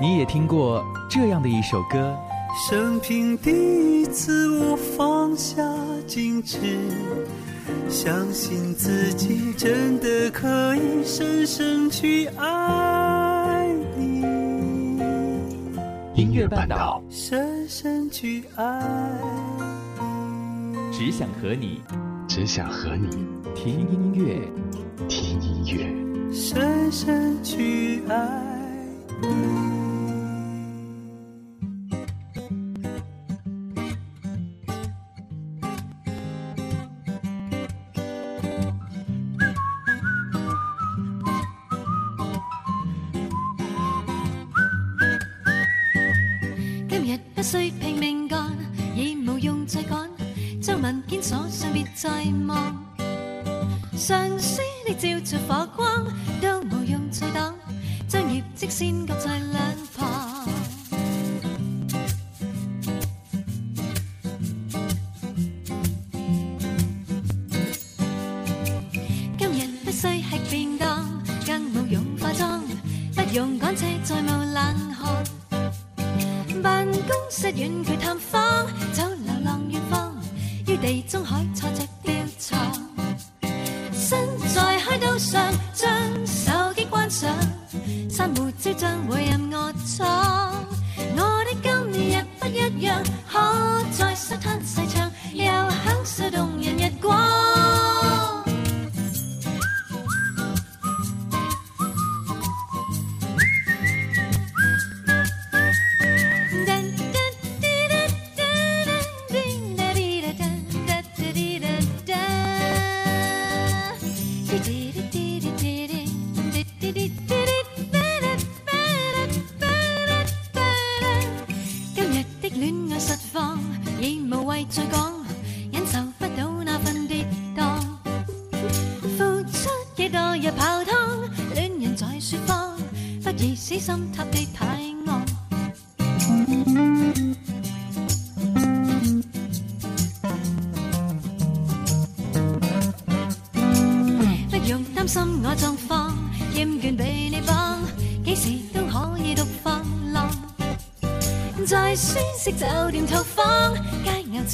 你也听过这样的一首歌。生平第一次，我放下矜持，相信自己真的可以深深去爱你。音乐半岛，深深去爱你，只想和你，只想和你听音乐，听音乐，深深去爱你。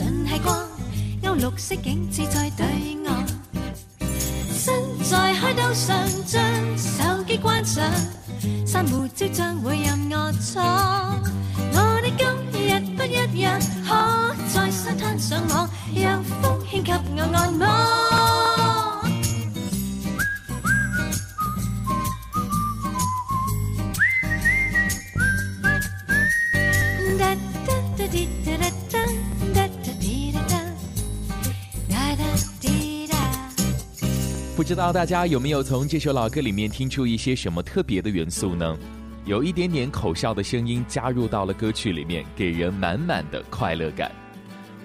尽系光，欧绿色景致在对岸。身在海岛上，将手机关上，珊瑚礁将会任我闯。我的今日不一样，可在沙滩上网，让风轻给我按摩。不知道大家有没有从这首老歌里面听出一些什么特别的元素呢？有一点点口哨的声音加入到了歌曲里面，给人满满的快乐感。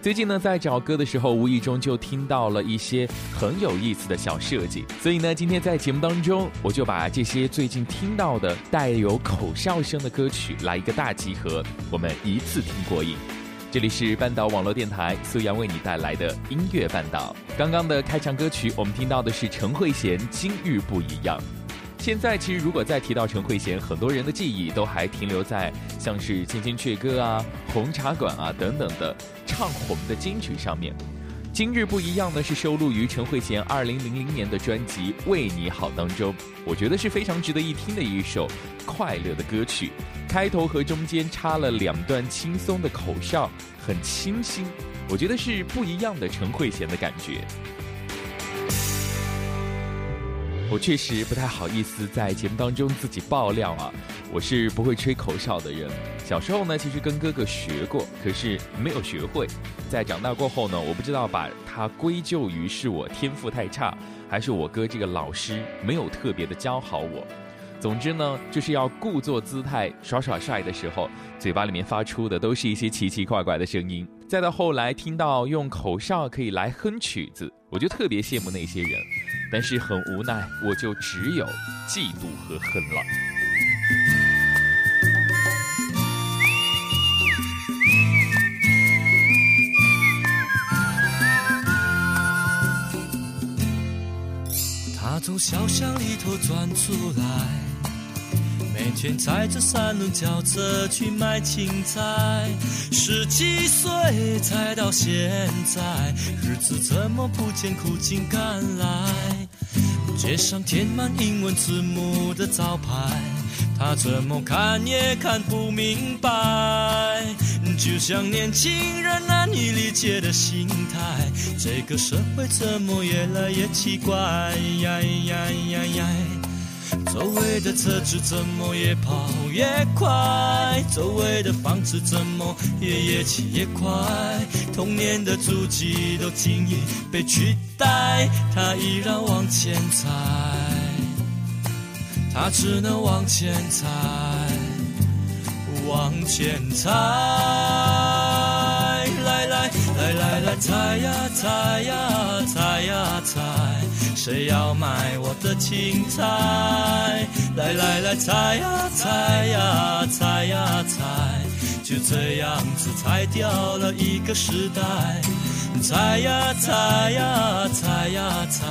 最近呢，在找歌的时候，无意中就听到了一些很有意思的小设计，所以呢，今天在节目当中，我就把这些最近听到的带有口哨声的歌曲来一个大集合，我们一次听过瘾。这里是半岛网络电台，苏阳为你带来的音乐半岛。刚刚的开场歌曲，我们听到的是陈慧娴《今日不一样》。现在其实如果再提到陈慧娴，很多人的记忆都还停留在像是《千千阙歌》啊、《红茶馆》啊等等的唱红的金曲上面。今日不一样呢，是收录于陈慧娴二零零零年的专辑《为你好》当中，我觉得是非常值得一听的一首快乐的歌曲。开头和中间插了两段轻松的口哨，很清新，我觉得是不一样的陈慧娴的感觉。我确实不太好意思在节目当中自己爆料啊，我是不会吹口哨的人。小时候呢，其实跟哥哥学过，可是没有学会。在长大过后呢，我不知道把它归咎于是我天赋太差，还是我哥这个老师没有特别的教好我。总之呢，就是要故作姿态耍耍帅的时候，嘴巴里面发出的都是一些奇奇怪怪的声音。再到后来听到用口哨可以来哼曲子，我就特别羡慕那些人，但是很无奈，我就只有嫉妒和恨了。他从小巷里头钻出来。每天踩着三轮轿车去卖青菜，十几岁才到现在，日子怎么不见苦尽甘来？街上贴满英文字母的招牌，他怎么看也看不明白。就像年轻人难以理解的心态，这个社会怎么越来越奇怪？呀呀呀呀！周围的车子怎么越跑越快？周围的房子。怎么也越起越快？童年的足迹都轻易被取代，他依然往前踩，他只能往前踩，往前踩。来来来来来，踩呀踩呀踩呀踩。谁要买我的青菜？来来来，采呀采呀采呀采，就这样子裁掉了一个时代。采呀采呀采呀采，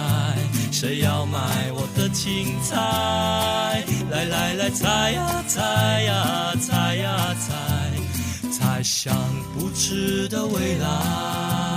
谁要买我的青菜？来来来，采呀采呀采呀采，猜想不知的未来。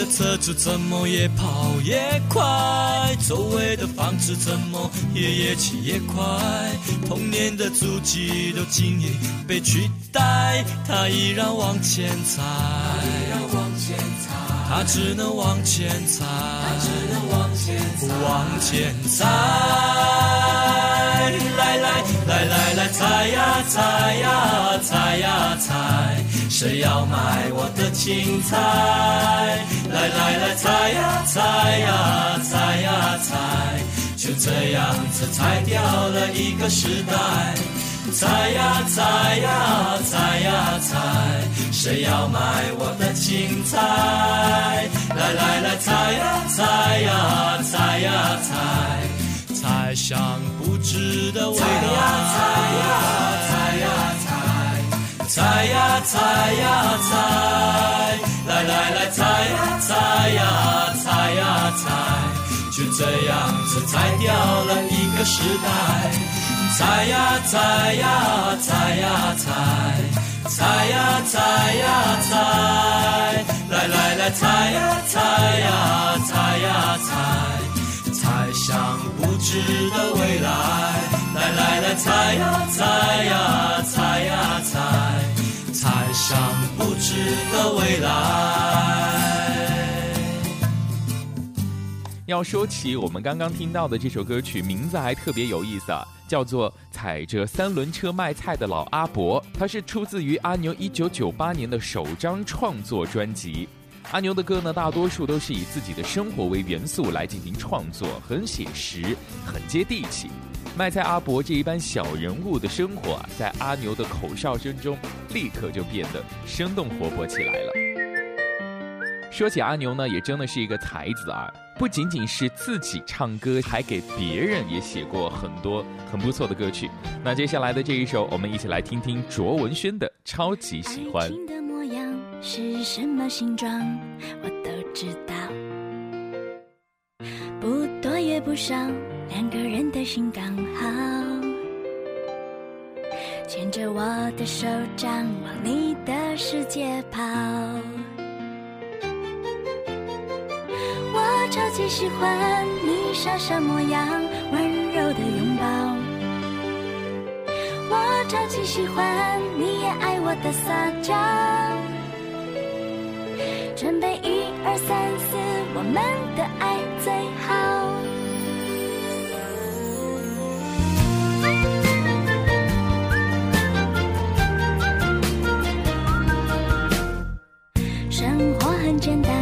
的车子怎么越跑越快？周围的房子怎么也越起越快？童年的足迹都轻易被取代，他依然往前踩，他只能往前踩，往前踩。来来来来来，踩呀踩呀踩呀踩。谁要买我的青菜？来来来，采呀采呀采呀采，就这样子裁掉了一个时代。采呀采呀采呀采，谁要买我的青菜？来来来，采呀采呀采呀采，猜想不知的未来。采呀采呀采，来来来，采呀采呀采呀采，就这样子裁掉了一个时代。采呀采呀采呀采，采呀采呀采，来来来，采呀采呀采呀采，猜想不知的未来。来来来，采呀采呀采呀采，猜想不知的未来。要说起我们刚刚听到的这首歌曲，名字还特别有意思啊，叫做《踩着三轮车卖菜的老阿伯》，它是出自于阿牛一九九八年的首张创作专辑。阿牛的歌呢，大多数都是以自己的生活为元素来进行创作，很写实，很接地气。卖菜阿伯这一般小人物的生活啊，在阿牛的口哨声中，立刻就变得生动活泼起来了。说起阿牛呢，也真的是一个才子啊，不仅仅是自己唱歌，还给别人也写过很多很不错的歌曲。那接下来的这一首，我们一起来听听卓文萱的《超级喜欢》。爱情的模样是什么形状，我都知道，不多也不少。两个人的心刚好，牵着我的手掌往你的世界跑。我超级喜欢你傻傻模样，温柔的拥抱。我超级喜欢你也爱我的撒娇。准备一二三四，我们的爱最好。很简单，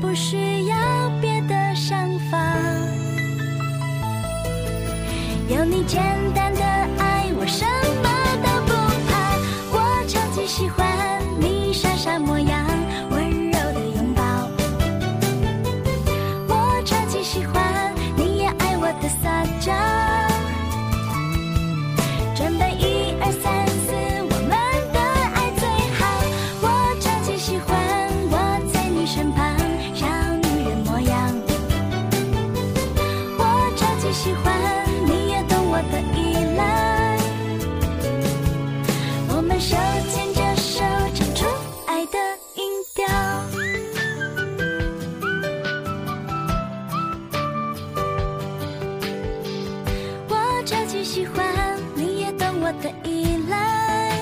不需要别的想法，有你简的依赖。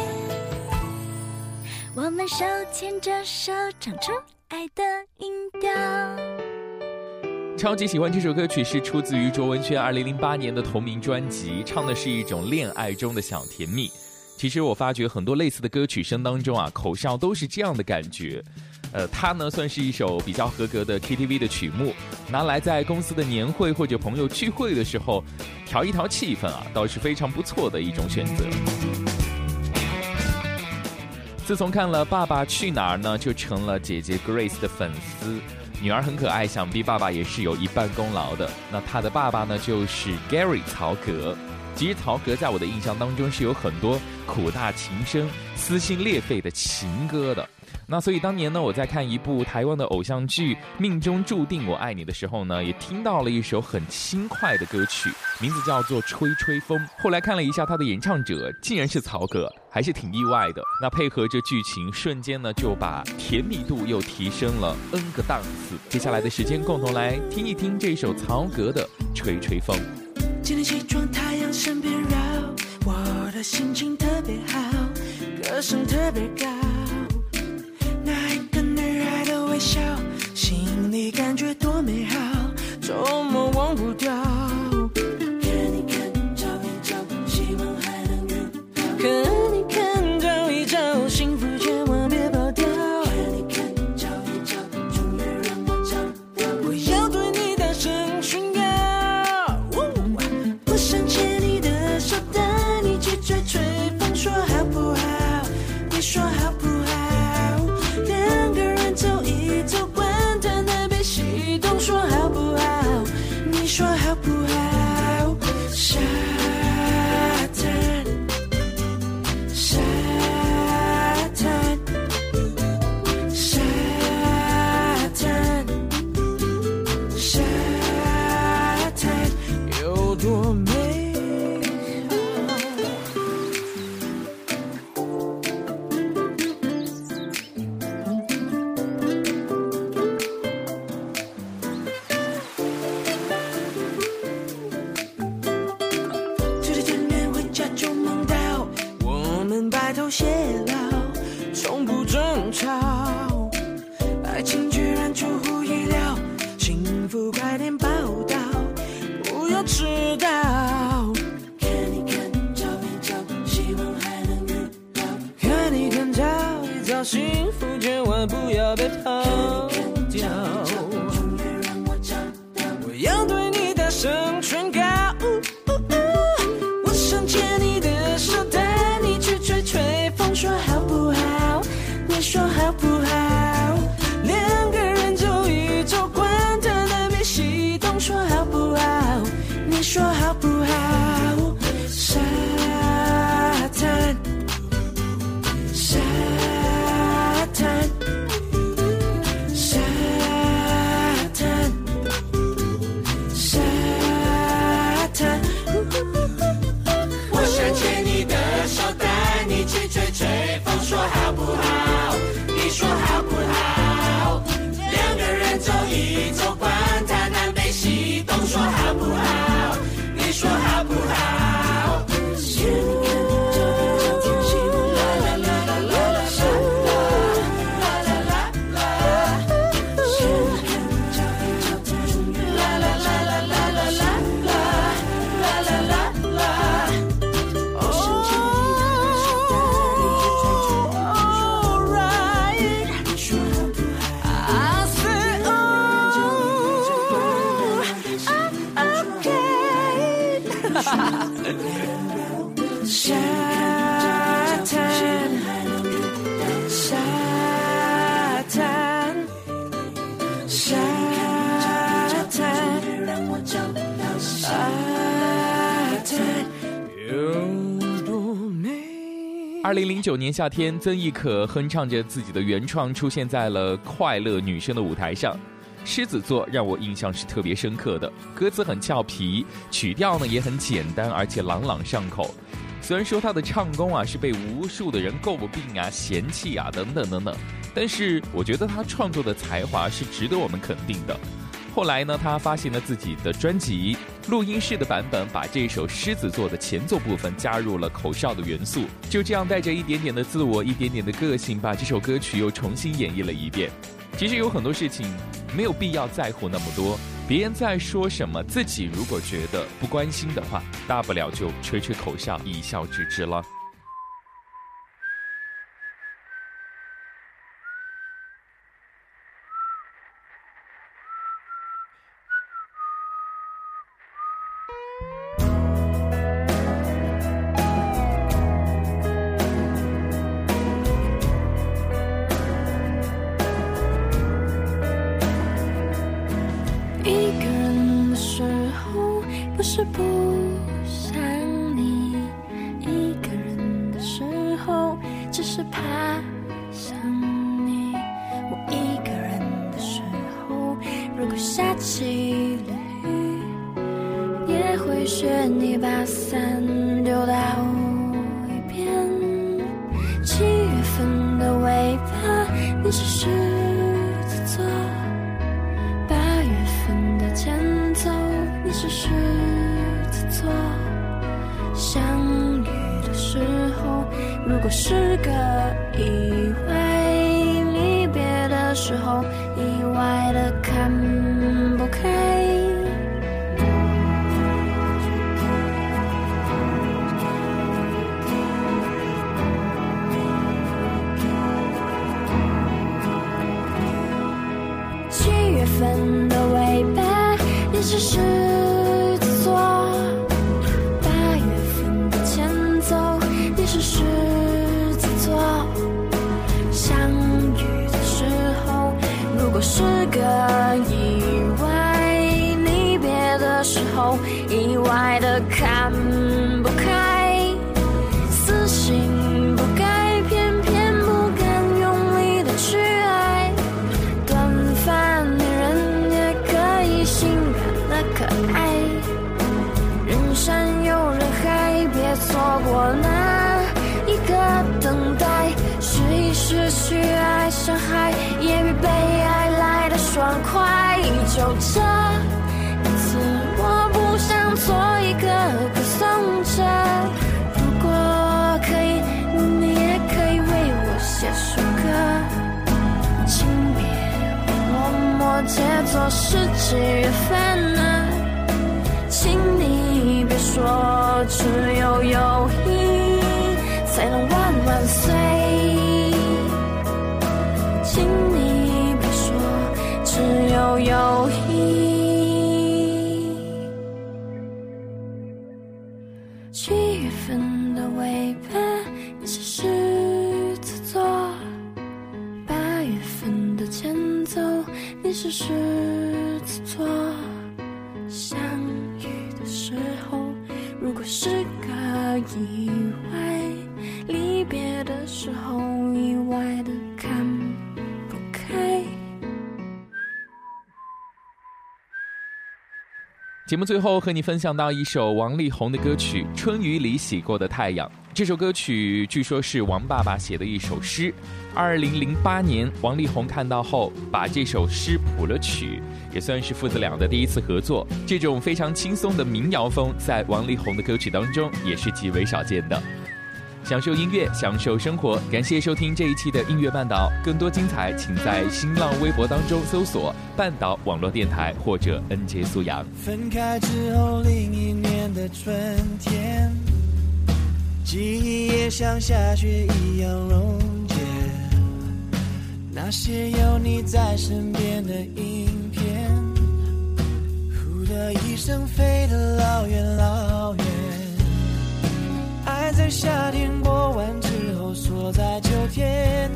我们手牵着手，唱出爱的音调。超级喜欢这首歌曲，是出自于卓文萱二零零八年的同名专辑，唱的是一种恋爱中的小甜蜜。其实我发觉很多类似的歌曲声当中啊，口哨都是这样的感觉。呃，它呢算是一首比较合格的 KTV 的曲目，拿来在公司的年会或者朋友聚会的时候调一调气氛啊，倒是非常不错的一种选择。自从看了《爸爸去哪儿》呢，就成了姐姐 Grace 的粉丝。女儿很可爱，想必爸爸也是有一半功劳的。那他的爸爸呢，就是 Gary 曹格。其实曹格在我的印象当中是有很多苦大情深、撕心裂肺的情歌的。那所以当年呢，我在看一部台湾的偶像剧《命中注定我爱你》的时候呢，也听到了一首很轻快的歌曲，名字叫做《吹吹风》。后来看了一下他的演唱者，竟然是曹格，还是挺意外的。那配合着剧情，瞬间呢就把甜蜜度又提升了 N 个档次。接下来的时间，共同来听一听这首曹格的《吹吹风》。今天起床，太阳身边绕，我的心情特别好，歌声特别高。那一个女孩的微笑，心里感觉多美好，怎么忘不掉。九年夏天，曾轶可哼唱着自己的原创，出现在了《快乐女声》的舞台上。狮子座让我印象是特别深刻的，歌词很俏皮，曲调呢也很简单，而且朗朗上口。虽然说他的唱功啊是被无数的人诟病啊、嫌弃啊等等等等，但是我觉得他创作的才华是值得我们肯定的。后来呢，他发行了自己的专辑，录音室的版本把这首《狮子座》的前奏部分加入了口哨的元素，就这样带着一点点的自我、一点点的个性，把这首歌曲又重新演绎了一遍。其实有很多事情没有必要在乎那么多，别人在说什么，自己如果觉得不关心的话，大不了就吹吹口哨，一笑置之了。是不想你一个人的时候，只是怕想你。我一个人的时候，如果下起了雨，也会学你把伞丢到一边。七月份的尾巴，你是狮子座；八月份的前奏，你是狮。子。错，相遇的时候如果是个意外，离别的时候意外的看不开。是几月份啊？请你别说只有友谊才能万万岁。我们最后和你分享到一首王力宏的歌曲《春雨里洗过的太阳》。这首歌曲据说是王爸爸写的一首诗。二零零八年，王力宏看到后把这首诗谱了曲，也算是父子俩的第一次合作。这种非常轻松的民谣风，在王力宏的歌曲当中也是极为少见的。享受音乐，享受生活。感谢收听这一期的音乐半岛，更多精彩，请在新浪微博当中搜索“半岛网络电台”或者 “NJ 苏阳”。分开之后，另一年的春天，记忆也像下雪一样溶解。那些有你在身边的影片，呼的一声飞得老远老远。在夏天过完之后锁在秋天，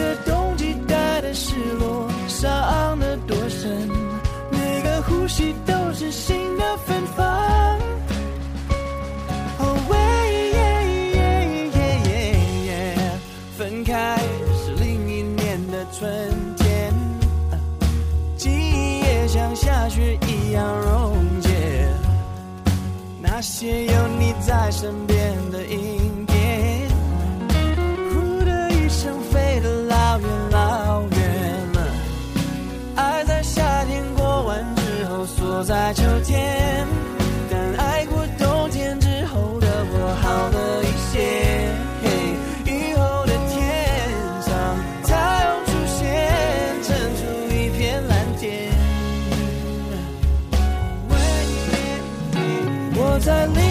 的冬季带的失落，伤的多深？每个呼吸都是新的芬芳。哦，喂，分开是另一年的春天，记忆也像下雪一样溶解。那些有你在身边。在你